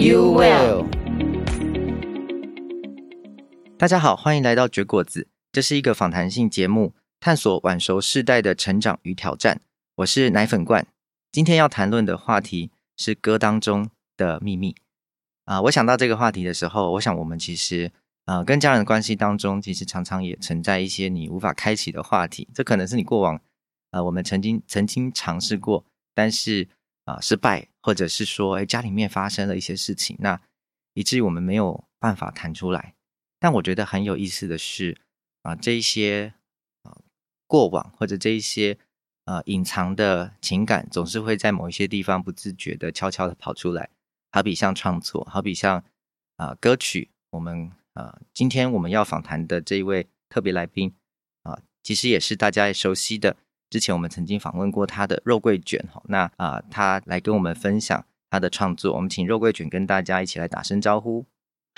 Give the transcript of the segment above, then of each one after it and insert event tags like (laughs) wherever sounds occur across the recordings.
you will 大家好，欢迎来到绝果子，这是一个访谈性节目，探索晚熟世代的成长与挑战。我是奶粉罐，今天要谈论的话题是歌当中的秘密啊、我想到这个话题的时候，我想我们其实呃跟家人的关系当中，其实常常也存在一些你无法开启的话题，这可能是你过往。呃，我们曾经曾经尝试过，但是啊、失败，或者是说，哎，家里面发生了一些事情，那以至于我们没有办法谈出来。但我觉得很有意思的是，啊、这一些啊、过往或者这一些呃隐藏的情感，总是会在某一些地方不自觉的悄悄的跑出来。好比像创作，好比像啊、歌曲，我们啊、今天我们要访谈的这一位特别来宾啊、其实也是大家熟悉的。之前我们曾经访问过他的肉桂卷哈，那啊、呃，他来跟我们分享他的创作。我们请肉桂卷跟大家一起来打声招呼。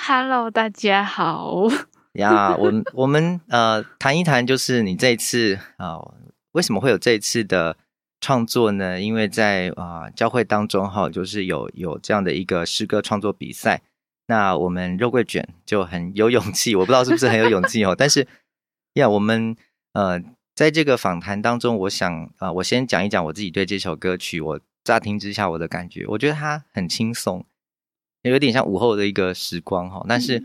Hello，大家好。呀，我们我们呃谈一谈，就是你这一次啊、呃，为什么会有这一次的创作呢？因为在啊、呃、教会当中哈，就是有有这样的一个诗歌创作比赛，那我们肉桂卷就很有勇气，我不知道是不是很有勇气哦，但是 (laughs) 呀，我们呃。在这个访谈当中，我想啊、呃，我先讲一讲我自己对这首歌曲，我乍听之下我的感觉，我觉得它很轻松，有点像午后的一个时光哈。但是，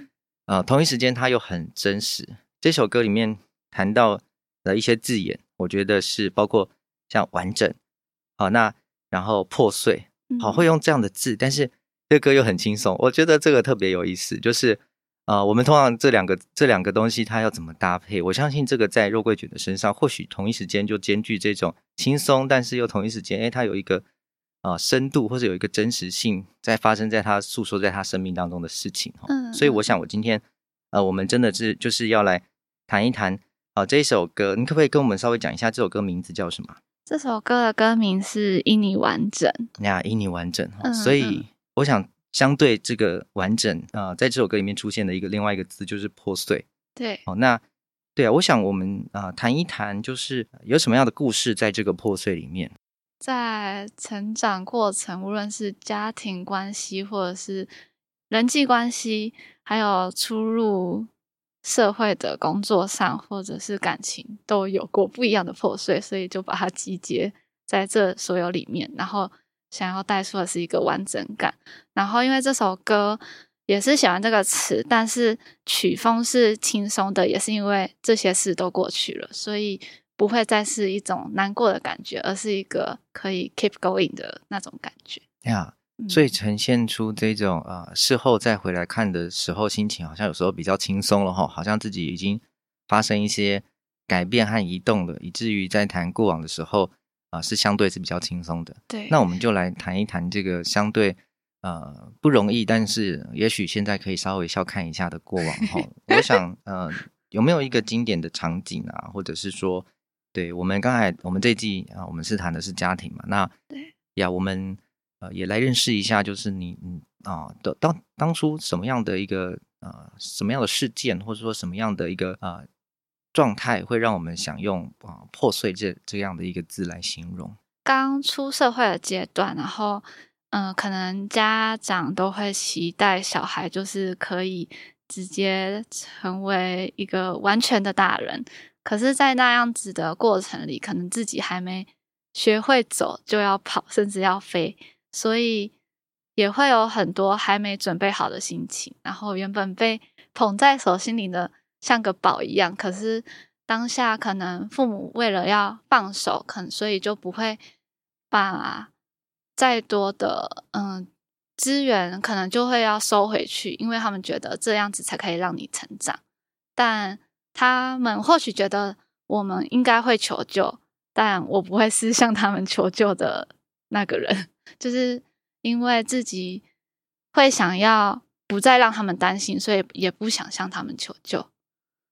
嗯、呃，同一时间它又很真实。这首歌里面谈到的一些字眼，我觉得是包括像完整，好，那然后破碎，好，会用这样的字，但是这歌又很轻松，我觉得这个特别有意思，就是。啊、呃，我们通常这两个这两个东西，它要怎么搭配？我相信这个在肉桂卷的身上，或许同一时间就兼具这种轻松，但是又同一时间，哎，它有一个啊、呃、深度，或者有一个真实性，在发生在他诉说在他生命当中的事情。嗯，所以我想，我今天呃，我们真的是就是要来谈一谈啊、呃、这一首歌，你可不可以跟我们稍微讲一下这首歌名字叫什么？这首歌的歌名是《因你完整》呀，《因你完整》。嗯，所以我想。相对这个完整啊、呃，在这首歌里面出现的一个另外一个字就是破碎。对，哦，那对啊，我想我们啊、呃、谈一谈，就是有什么样的故事在这个破碎里面。在成长过程，无论是家庭关系，或者是人际关系，还有出入社会的工作上，或者是感情，都有过不一样的破碎，所以就把它集结在这所有里面，然后。想要带出的是一个完整感，然后因为这首歌也是喜欢这个词，但是曲风是轻松的，也是因为这些事都过去了，所以不会再是一种难过的感觉，而是一个可以 keep going 的那种感觉。呀、yeah，所以呈现出这种呃，事后再回来看的时候，心情好像有时候比较轻松了哈，好像自己已经发生一些改变和移动了，以至于在谈过往的时候。啊，是相对是比较轻松的。对，那我们就来谈一谈这个相对呃不容易，但是也许现在可以稍微笑看一下的过往哈。(laughs) 我想呃，有没有一个经典的场景啊，或者是说，对我们刚才我们这一季啊，我们是谈的是家庭嘛？那对呀，我们呃也来认识一下，就是你你啊的当当初什么样的一个呃什么样的事件，或者说什么样的一个啊。呃状态会让我们想用啊“破碎”这这样的一个字来形容。刚出社会的阶段，然后嗯、可能家长都会期待小孩就是可以直接成为一个完全的大人。可是，在那样子的过程里，可能自己还没学会走，就要跑，甚至要飞，所以也会有很多还没准备好的心情。然后，原本被捧在手心里的。像个宝一样，可是当下可能父母为了要放手，可能所以就不会把再多的嗯资源，可能就会要收回去，因为他们觉得这样子才可以让你成长。但他们或许觉得我们应该会求救，但我不会是向他们求救的那个人，(laughs) 就是因为自己会想要不再让他们担心，所以也不想向他们求救。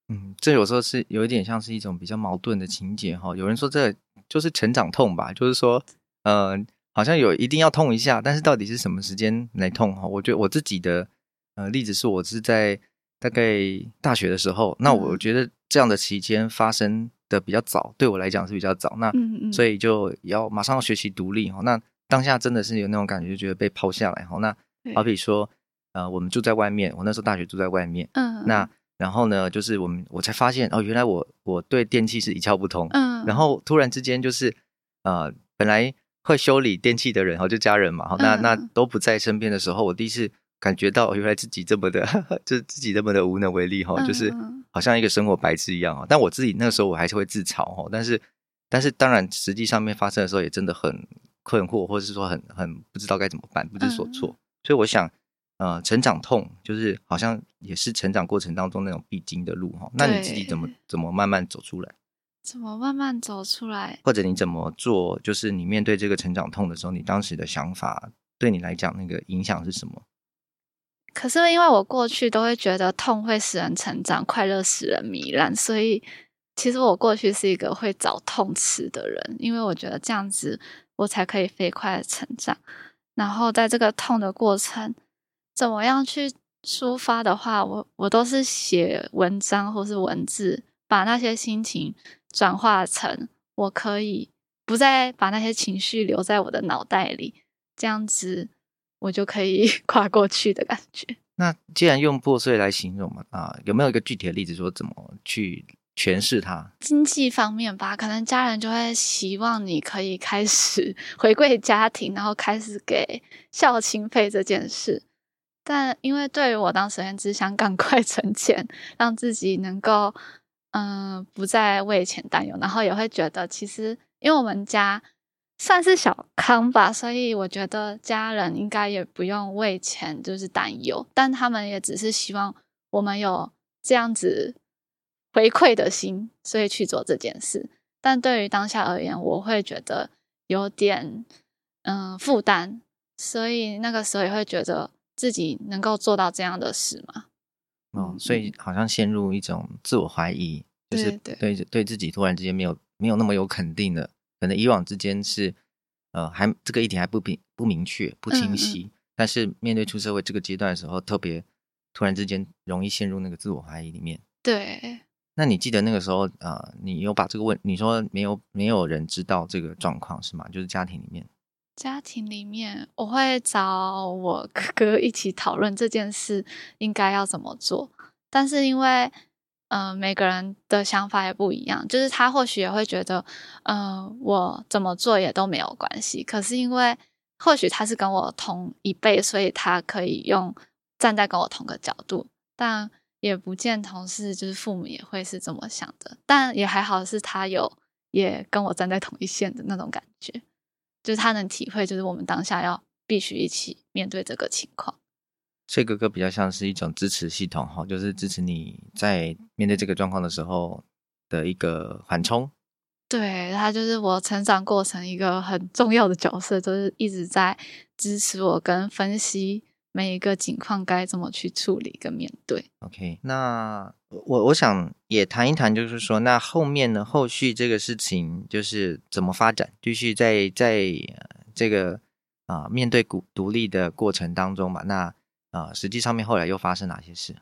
嗯，这有时候是有一点像是一种比较矛盾的情节哈。有人说这就是成长痛吧，就是说，呃，好像有一定要痛一下，但是到底是什么时间来痛哈？我觉得我自己的呃例子是我是在大概大学的时候，那我觉得这样的期间发生的比较早，对我来讲是比较早，那所以就要马上要学习独立哈。那当下真的是有那种感觉，就觉得被抛下来哈。那好比说，呃，我们住在外面，我那时候大学住在外面，嗯，那。然后呢，就是我们我才发现哦，原来我我对电器是一窍不通。嗯，然后突然之间就是，呃，本来会修理电器的人，哈，就家人嘛，哈，那那都不在身边的时候，我第一次感觉到，原来自己这么的，(laughs) 就是自己这么的无能为力，哈，就是好像一个生活白痴一样啊。但我自己那个时候我还是会自嘲，哈，但是但是当然实际上面发生的时候也真的很困惑，或者是说很很不知道该怎么办，不知所措。所以我想。呃，成长痛就是好像也是成长过程当中那种必经的路哈。那你自己怎么怎么慢慢走出来？怎么慢慢走出来？或者你怎么做？就是你面对这个成长痛的时候，你当时的想法对你来讲那个影响是什么？可是因为我过去都会觉得痛会使人成长，快乐使人糜烂，所以其实我过去是一个会找痛吃的人，因为我觉得这样子我才可以飞快的成长。然后在这个痛的过程。怎么样去抒发的话，我我都是写文章或是文字，把那些心情转化成我可以不再把那些情绪留在我的脑袋里，这样子我就可以 (laughs) 跨过去的感觉。那既然用破碎来形容嘛，啊，有没有一个具体的例子说怎么去诠释它？经济方面吧，可能家人就会希望你可以开始 (laughs) 回归家庭，然后开始给孝亲费这件事。但因为对于我当时只想赶快 (laughs) 存钱，让自己能够嗯、不再为钱担忧，然后也会觉得其实因为我们家算是小康吧，所以我觉得家人应该也不用为钱就是担忧，但他们也只是希望我们有这样子回馈的心，所以去做这件事。但对于当下而言，我会觉得有点嗯、呃、负担，所以那个时候也会觉得。自己能够做到这样的事吗？哦，所以好像陷入一种自我怀疑，就是对对，对自己突然之间没有没有那么有肯定的，可能以往之间是呃还这个议题还不明不明确不清晰，嗯嗯，但是面对出社会这个阶段的时候，特别突然之间容易陷入那个自我怀疑里面。对，那你记得那个时候呃，你有把这个问你说没有没有人知道这个状况是吗？就是家庭里面。家庭里面，我会找我哥哥一起讨论这件事应该要怎么做。但是因为，嗯、呃，每个人的想法也不一样，就是他或许也会觉得，嗯、呃，我怎么做也都没有关系。可是因为或许他是跟我同一辈，所以他可以用站在跟我同个角度，但也不见同事就是父母也会是这么想的。但也还好是他有也跟我站在同一线的那种感觉。就是他能体会，就是我们当下要必须一起面对这个情况。所以哥哥比较像是一种支持系统哈，就是支持你在面对这个状况的时候的一个缓冲。对，他就是我成长过程一个很重要的角色，就是一直在支持我跟分析每一个情况该怎么去处理跟面对。OK，那。我我想也谈一谈，就是说，那后面呢？后续这个事情就是怎么发展？继续在在这个啊、呃、面对独独立的过程当中吧，那啊、呃、实际上面后来又发生哪些事？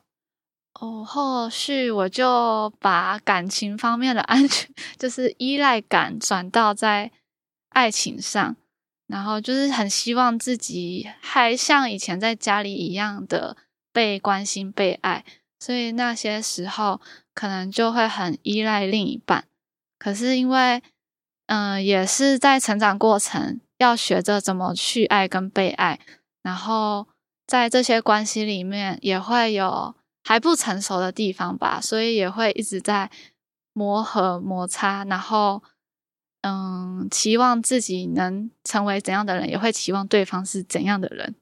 哦，后续我就把感情方面的安全，(laughs) 就是依赖感转到在爱情上，然后就是很希望自己还像以前在家里一样的被关心、被爱。所以那些时候可能就会很依赖另一半，可是因为，嗯、也是在成长过程，要学着怎么去爱跟被爱，然后在这些关系里面也会有还不成熟的地方吧，所以也会一直在磨合摩擦，然后，嗯，期望自己能成为怎样的人，也会期望对方是怎样的人，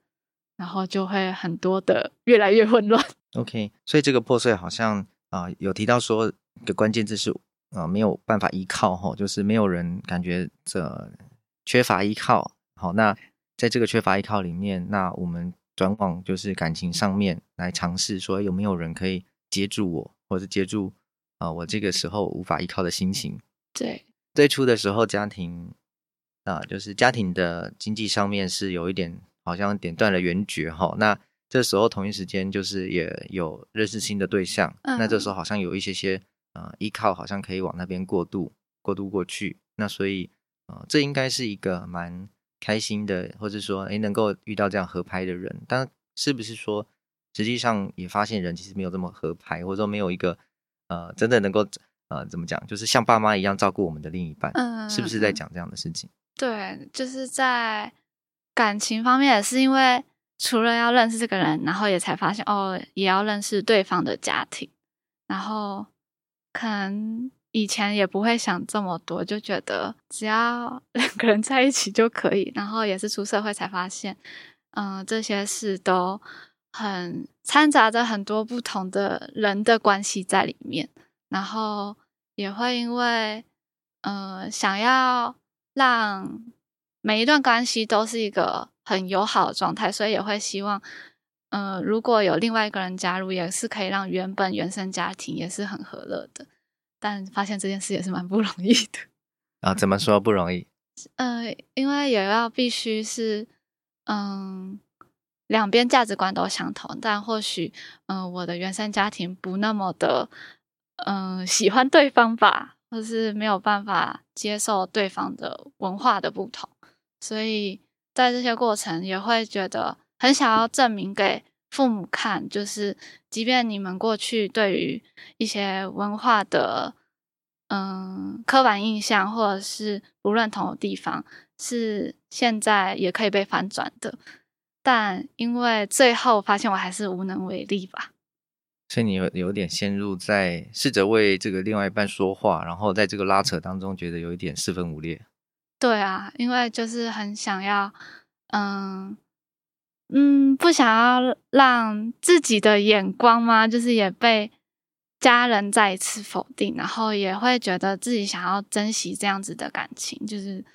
然后就会很多的越来越混乱。OK，所以这个破碎好像啊、呃、有提到说一个关键字是啊、呃、没有办法依靠哈，就是没有人感觉这缺乏依靠。好，那在这个缺乏依靠里面，那我们转往就是感情上面来尝试，说有没有人可以接住我，或者接住啊、呃、我这个时候无法依靠的心情。对，最初的时候，家庭啊、呃，就是家庭的经济上面是有一点好像点断了缘绝哈。那这时候同一时间就是也有认识新的对象，嗯、那这时候好像有一些些啊、呃、依靠，好像可以往那边过渡过渡过去。那所以啊、呃，这应该是一个蛮。开心的，或者说，诶，能够遇到这样合拍的人，但是不是说，实际上也发现人其实没有这么合拍，或者说没有一个，呃，真的能够，呃，怎么讲，就是像爸妈一样照顾我们的另一半，嗯，是不是在讲这样的事情？对，就是在感情方面，也是因为除了要认识这个人，然后也才发现，哦，也要认识对方的家庭，然后可能。以前也不会想这么多，就觉得只要两个人在一起就可以。然后也是出社会才发现，嗯、呃，这些事都很掺杂着很多不同的人的关系在里面。然后也会因为，呃，想要让每一段关系都是一个很友好的状态，所以也会希望，呃，如果有另外一个人加入，也是可以让原本原生家庭也是很和乐的。但发现这件事也是蛮不容易的啊！怎么说不容易？(laughs) 呃，因为也要必须是，嗯，两边价值观都相同，但或许，嗯，我的原生家庭不那么的，嗯，喜欢对方吧，或是没有办法接受对方的文化的不同，所以在这些过程也会觉得很想要证明给。父母看，就是即便你们过去对于一些文化的嗯刻板印象，或者是不认同的地方，是现在也可以被反转的，但因为最后发现我还是无能为力吧。所以你有有点陷入在试着为这个另外一半说话，然后在这个拉扯当中，觉得有一点四分五裂。对啊，因为就是很想要嗯。嗯，不想要让自己的眼光嘛，就是也被家人再一次否定，然后也会觉得自己想要珍惜这样子的感情，就是，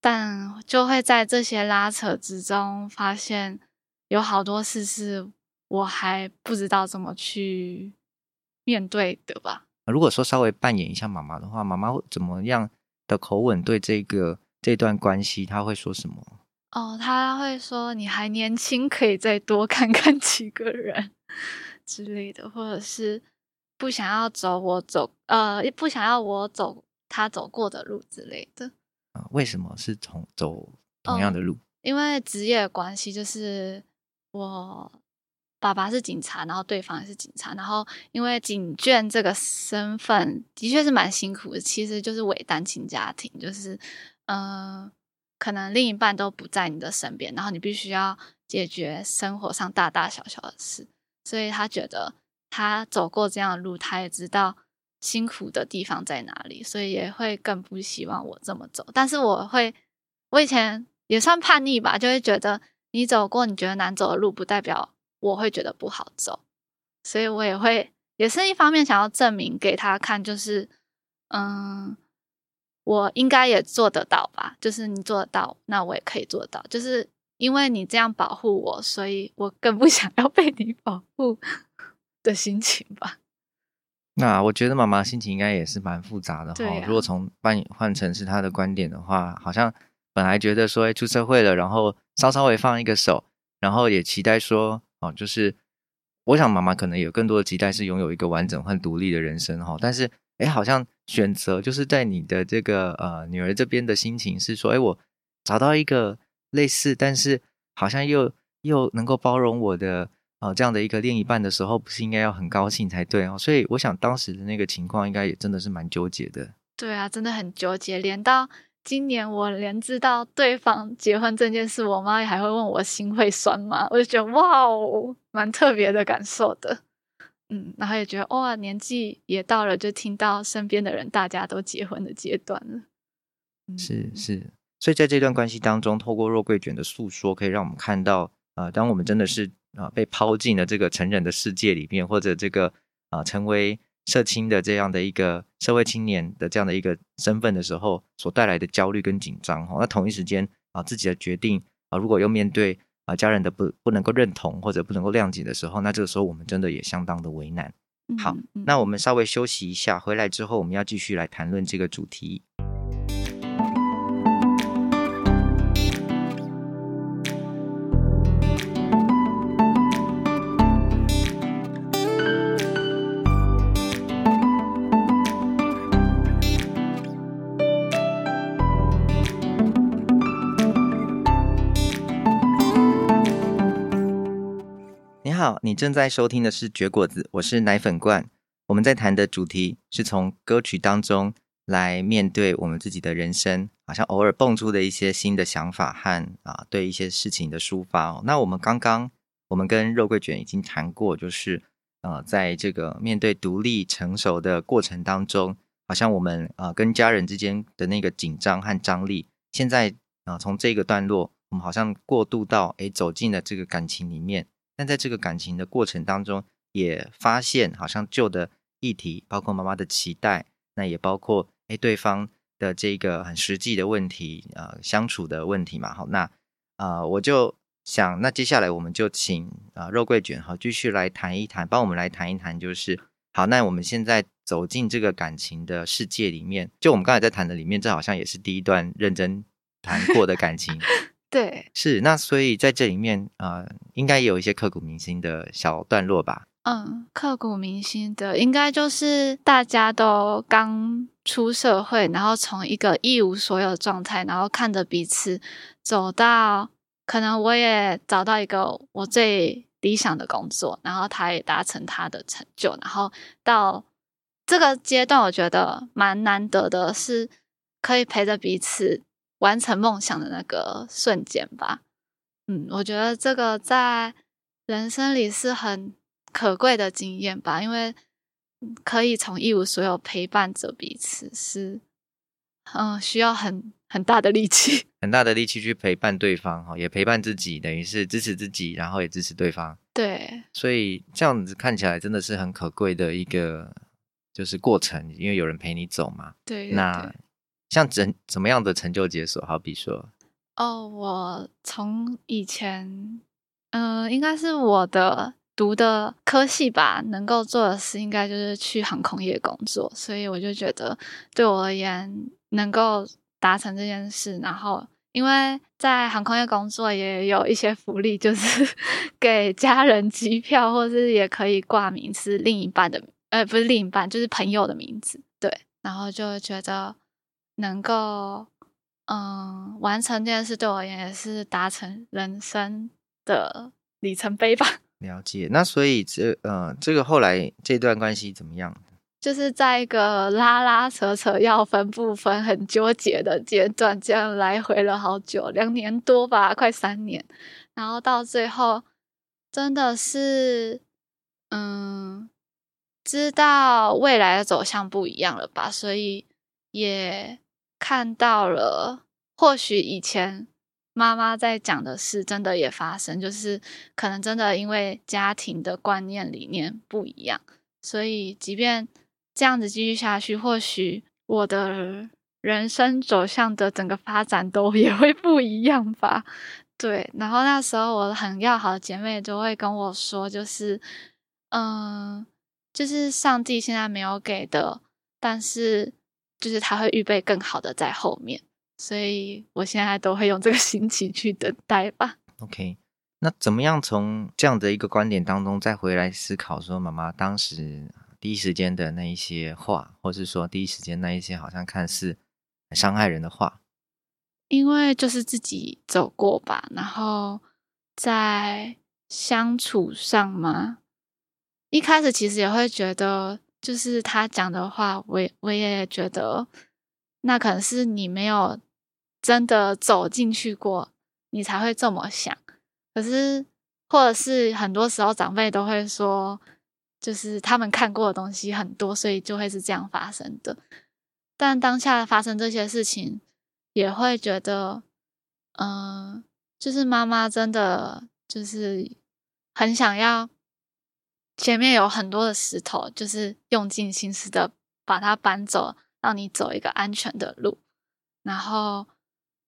但就会在这些拉扯之中，发现有好多事是我还不知道怎么去面对的吧。如果说稍微扮演一下妈妈的话，妈妈会怎么样的口吻对这个这段关系，她会说什么？哦，他会说你还年轻，可以再多看看 (laughs) 几个人之类的，或者是不想要走我走，呃，不想要我走他走过的路之类的。啊，为什么是同走同样的路？哦，因为职业关系，就是我爸爸是警察，然后对方也是警察，然后因为警眷这个身份的确是蛮辛苦的，其实就是伪单亲家庭，就是嗯。可能另一半都不在你的身边，然后你必须要解决生活上大大小小的事，所以他觉得他走过这样的路，他也知道辛苦的地方在哪里，所以也会更不希望我这么走。但是我会，我以前也算叛逆吧，就会觉得你走过你觉得难走的路，不代表我会觉得不好走，所以我也会，也是一方面想要证明给他看，就是嗯。我应该也做得到吧？就是你做得到，那我也可以做得到。就是因为你这样保护我，所以我更不 (laughs) 想要被你保护的心情吧。那我觉得妈妈心情应该也是蛮复杂的哈。啊、如果从扮演换成是她的观点的话，好像本来觉得说，哎，出社会了，然后稍稍微放一个手，然后也期待说，哦，就是我想妈妈可能有更多的期待是拥有一个完整和独立的人生哈。但是。哎，好像选择就是在你的这个呃女儿这边的心情是说，哎，我找到一个类似，但是好像又又能够包容我的呃这样的一个另一半的时候，不是应该要很高兴才对哦？所以我想当时的那个情况应该也真的是蛮纠结的。对啊，真的很纠结。连到今年，我连知道对方结婚这件事，我妈也还会问我心会酸吗？我就觉得哇哦，蛮特别的感受的。嗯，然后也觉得哇，年纪也到了，就听到身边的人大家都结婚的阶段了。嗯、是是，所以在这段关系当中，透过肉桂卷的诉说，可以让我们看到啊、呃，当我们真的是啊、呃、被抛进了这个成人的世界里面，或者这个啊、呃、成为社青的这样的一个社会青年的这样的一个身份的时候，所带来的焦虑跟紧张。哈，那同一时间啊、呃，自己的决定啊、呃，如果又面对啊家人的不不能够认同或者不能够谅解的时候，那这个时候我们真的也相当的为难。好，那我们稍微休息一下，回来之后我们要继续来谈论这个主题。好，你正在收听的是绝果子，我是奶粉罐。我们在谈的主题是从歌曲当中来面对我们自己的人生，好像偶尔蹦出的一些新的想法和啊，对一些事情的抒发哦。那我们刚刚我们跟肉桂卷已经谈过，就是呃，在这个面对独立成熟的过程当中，好像我们啊跟家人之间的那个紧张和张力，现在啊从这个段落，我们好像过渡到诶走进了这个感情里面。但在这个感情的过程当中，也发现好像旧的议题，包括妈妈的期待，那也包括诶对方的这个很实际的问题，呃，相处的问题嘛。好，那啊、呃，我就想，那接下来我们就请啊、肉桂卷哈继续来谈一谈，帮我们来谈一谈，就是好，那我们现在走进这个感情的世界里面，就我们刚才在谈的里面，这好像也是第一段认真谈过的感情。对，是那所以在这里面啊、呃，应该也有一些刻骨铭心的小段落吧？嗯，刻骨铭心的应该就是大家都刚出社会，然后从一个一无所有的状态，然后看着彼此走到，可能我也找到一个我最理想的工作，然后他也达成他的成就，然后到这个阶段，我觉得蛮难得的是可以陪着彼此。完成梦想的那个瞬间吧，嗯，我觉得这个在人生里是很可贵的经验吧，因为可以从一无所有陪伴着彼此，是嗯，需要很很大的力气，很大的力气去陪伴对方哈，也陪伴自己，等于是支持自己，然后也支持对方。对，所以这样子看起来真的是很可贵的一个就是过程，因为有人陪你走嘛。对，对，对，那。像怎怎么样的成就解锁？好比说，哦，我从以前，嗯、呃，应该是我的读的科系吧，能够做的事应该就是去航空业工作，所以我就觉得对我而言，能够达成这件事，然后因为在航空业工作也有一些福利，就是 (laughs) 给家人机票，或是也可以挂名是另一半的，呃，不是另一半，就是朋友的名字，对，然后就觉得。能够嗯完成这件事，对我而言也是达成人生的里程碑吧。(laughs) 了解，那所以这呃这个后来这段关系怎么样？就是在一个拉拉扯扯要分不分、很纠结的阶段，这样来回了好久，两年多吧，快三年。然后到最后，真的是嗯知道未来的走向不一样了吧，所以也。看到了，或许以前妈妈在讲的事，真的也发生，就是可能真的因为家庭的观念理念不一样，所以即便这样子继续下去，或许我的人生走向的整个发展都 (laughs) 也会不一样吧。对，然后那时候我很要好的姐妹都会跟我说，就是嗯，就是上帝现在没有给的，但是。就是他会预备更好的在后面，所以我现在都会用这个心情去等待吧。OK，那怎么样从这样的一个观点当中再回来思考，说妈妈当时第一时间的那一些话，或是说第一时间那一些好像看似很伤害人的话？因为就是自己走过吧，然后在相处上嘛，一开始其实也会觉得。就是他讲的话，我也我也觉得，那可能是你没有真的走进去过，你才会这么想。可是，或者是很多时候长辈都会说，就是他们看过的东西很多，所以就会是这样发生的。但当下发生这些事情，也会觉得，嗯、就是妈妈真的就是很想要。前面有很多的石头，就是用尽心思的把它搬走，让你走一个安全的路。然后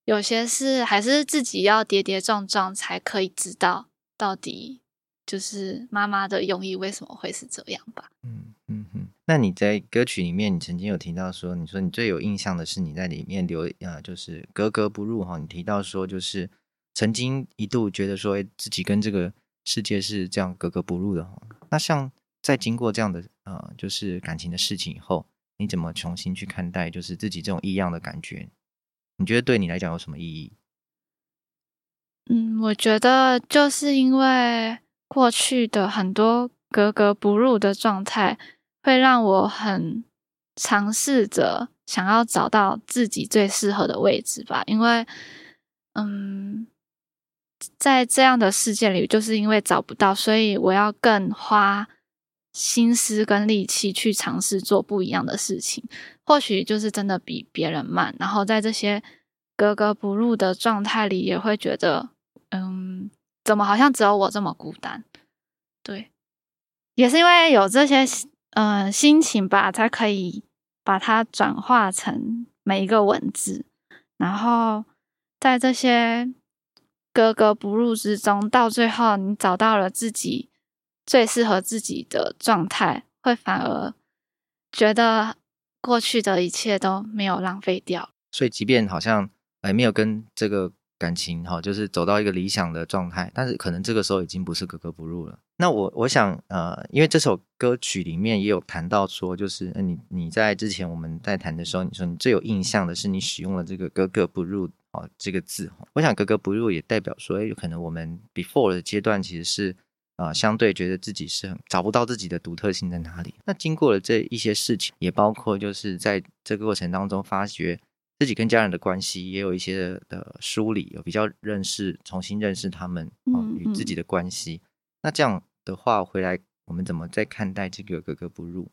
有些事还是自己要跌跌撞撞才可以知道到底就是妈妈的用意为什么会是这样吧。嗯嗯嗯。那你在歌曲里面，你曾经有提到说，你说你最有印象的是你在里面留呃，就是格格不入哈。你提到说，就是曾经一度觉得说自己跟这个世界是这样格格不入的哈。那像在经过这样的呃，就是感情的事情以后，你怎么重新去看待就是自己这种异样的感觉？你觉得对你来讲有什么意义？嗯，我觉得就是因为过去的很多格格不入的状态，会让我很尝试着想要找到自己最适合的位置吧。因为，嗯，在这样的世界里，就是因为找不到，所以我要更花心思跟力气去尝试做不一样的事情。或许就是真的比别人慢，然后在这些格格不入的状态里，也会觉得，嗯，怎么好像只有我这么孤单？对，也是因为有这些，嗯、心情吧，才可以把它转化成每一个文字，然后在这些格格不入之中，到最后你找到了自己最适合自己的状态，会反而觉得。过去的一切都没有浪费掉，所以即便好像还没有跟这个感情哈，就是走到一个理想的状态，但是可能这个时候已经不是格格不入了。那我我想呃，因为这首歌曲里面也有谈到说，就是你你在之前我们在谈的时候，你说你最有印象的是你使用了这个格格不入啊这个字哈。我想格格不入也代表说，哎，有可能我们 before 的阶段其实是。啊、呃，相对觉得自己是很找不到自己的独特性在哪里。那经过了这一些事情，也包括就是在这个过程当中，发觉自己跟家人的关系也有一些的梳理，有比较认识、重新认识他们啊、呃、与自己的关系。嗯嗯。那这样的话，回来我们怎么再看待这个格格不入？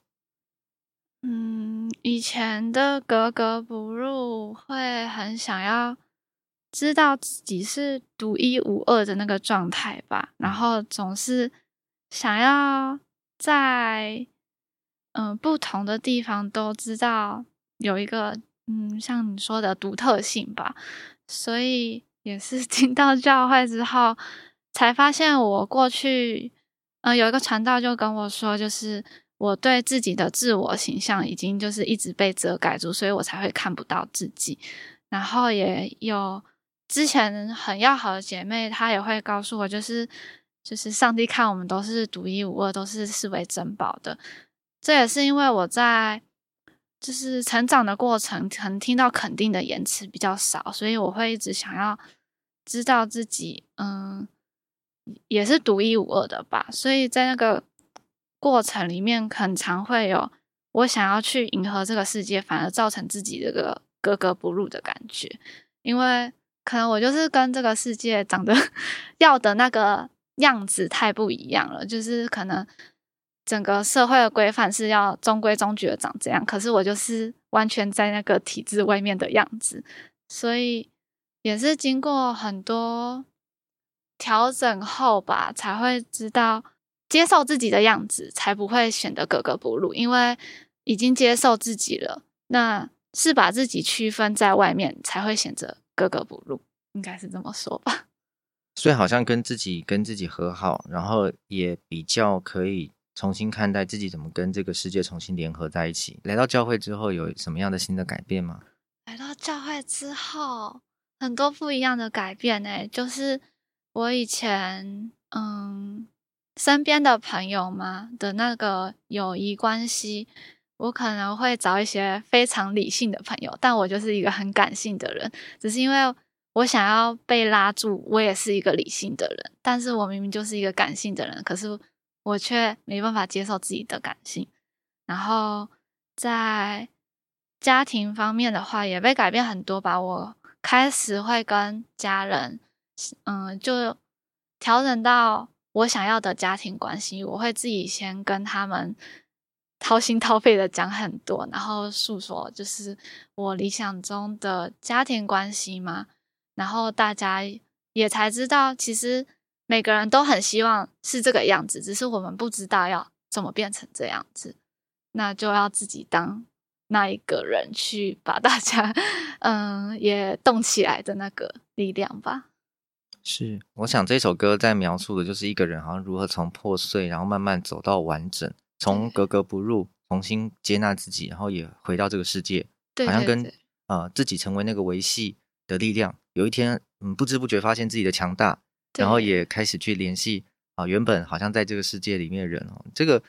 嗯，以前的格格不入会很想要。知道自己是独一无二的那个状态吧，然后总是想要在嗯、呃、不同的地方都知道有一个嗯像你说的独特性吧，所以也是 (laughs) 进到教会之后才发现，我过去嗯、呃、有一个传道就跟我说，就是我对自己的自我形象已经就是一直被遮盖住，所以我才会看不到自己，然后也有。之前很要好的姐妹，她也会告诉我，就是就是上帝看我们都是独一无二，都是视为珍宝的。这也是因为我在就是成长的过程，可能听到肯定的言辞比较少，所以我会一直想要知道自己，嗯，也是独一无二的吧。所以在那个过程里面，很常会有我想要去迎合这个世界，反而造成自己这个格格不入的感觉，因为。可能我就是跟这个世界长得 (laughs) 要的那个样子太不一样了，就是可能整个社会的规范是要中规中矩的长这样，可是我就是完全在那个体制外面的样子，所以也是经过很多调整后吧，才会知道接受自己的样子，才不会显得格格不入，因为已经接受自己了，那是把自己区分在外面，才会显得。格格不入，应该是这么说吧。(laughs) 所以好像跟自己跟自己和好，然后也比较可以重新看待自己怎么跟这个世界重新联合在一起。来到教会之后，有什么样的新的改变吗？来到教会之后，很多不一样的改变呢。就是我以前嗯身边的朋友嘛的那个友谊关系。我可能会找一些非常理性的朋友，但我就是一个很感性的人。只是因为我想要被拉住，我也是一个理性的人，但是我明明就是一个感性的人，可是我却没办法接受自己的感性。然后在家庭方面的话，也被改变很多吧。我开始会跟家人，嗯，就调整到我想要的家庭关系，我会自己先跟他们。掏心掏肺的讲很多，然后诉说就是我理想中的家庭关系嘛，然后大家也才知道，其实每个人都很希望是这个样子，只是我们不知道要怎么变成这样子，那就要自己当那一个人去把大家 (laughs) 嗯也动起来的那个力量吧。是，我想这首歌在描述的就是一个人好像如何从破碎，然后慢慢走到完整，从格格不入，重新接纳自己，然后也回到这个世界，对对对，好像跟呃自己成为那个维系的力量。有一天，嗯，不知不觉发现自己的强大，然后也开始去联系啊、呃，原本好像在这个世界里面的人哦，这个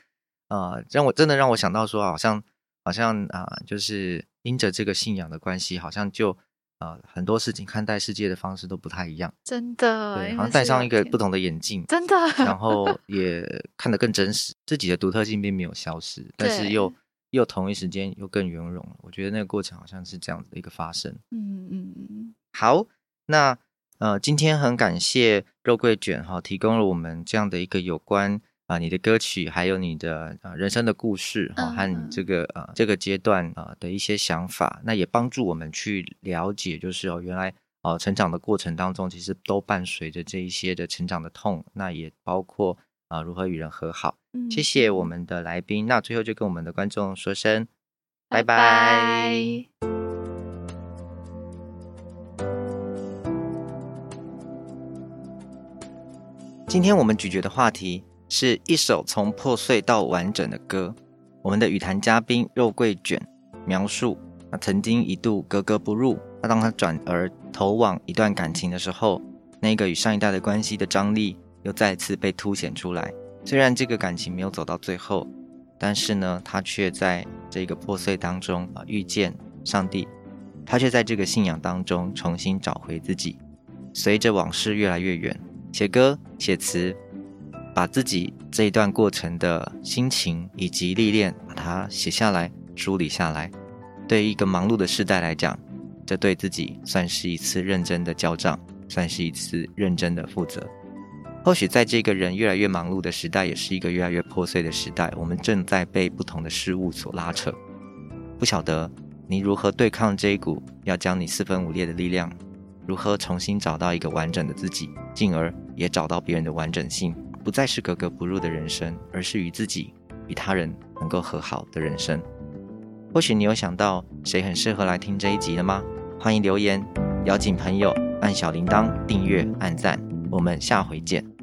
呃让我真的让我想到说，好像好像啊、呃，就是因着这个信仰的关系，好像就。啊、呃，很多事情看待世界的方式都不太一样，真的，对，好像戴上一个不同的眼镜，真的，然后 (laughs) 也看得更真实，自己的独特性并没有消失，但是又又同一时间又更圆融了。我觉得那个过程好像是这样子的一个发生。嗯嗯嗯。好，那呃，今天很感谢肉桂卷哈，提供了我们这样的一个有关。啊，你的歌曲，还有你的啊人生的故事，哈、嗯，和你这个啊这个阶段啊的一些想法，那也帮助我们去了解，就是哦，原来哦成长的过程当中，其实都伴随着这一些的成长的痛，那也包括啊如何与人和好。嗯、谢谢我们的来宾，那最后就跟我们的观众说声拜拜。拜拜。今天我们咀嚼的话题。是一首从破碎到完整的歌。我们的与谈嘉宾肉桂卷描述，那曾经一度格格不入。那当他转而投往一段感情的时候，那个与上一代的关系的张力又再次被凸显出来。虽然这个感情没有走到最后，但是呢，他却在这个破碎当中啊遇见上帝。他却在这个信仰当中重新找回自己。随着往事越来越远，写歌写词。把自己这一段过程的心情以及历练，把它写下来、梳理下来。对一个忙碌的时代来讲，这对自己算是一次认真的交账，算是一次认真的负责。或许在这个人越来越忙碌的时代，也是一个越来越破碎的时代。我们正在被不同的事物所拉扯。不晓得你如何对抗这一股要将你四分五裂的力量？如何重新找到一个完整的自己，进而也找到别人的完整性？不再是格格不入的人生，而是与自己、与他人能够和好的人生。或许你有想到谁很适合来听这一集的吗？欢迎留言，邀请朋友按小铃铛订阅、按赞。我们下回见。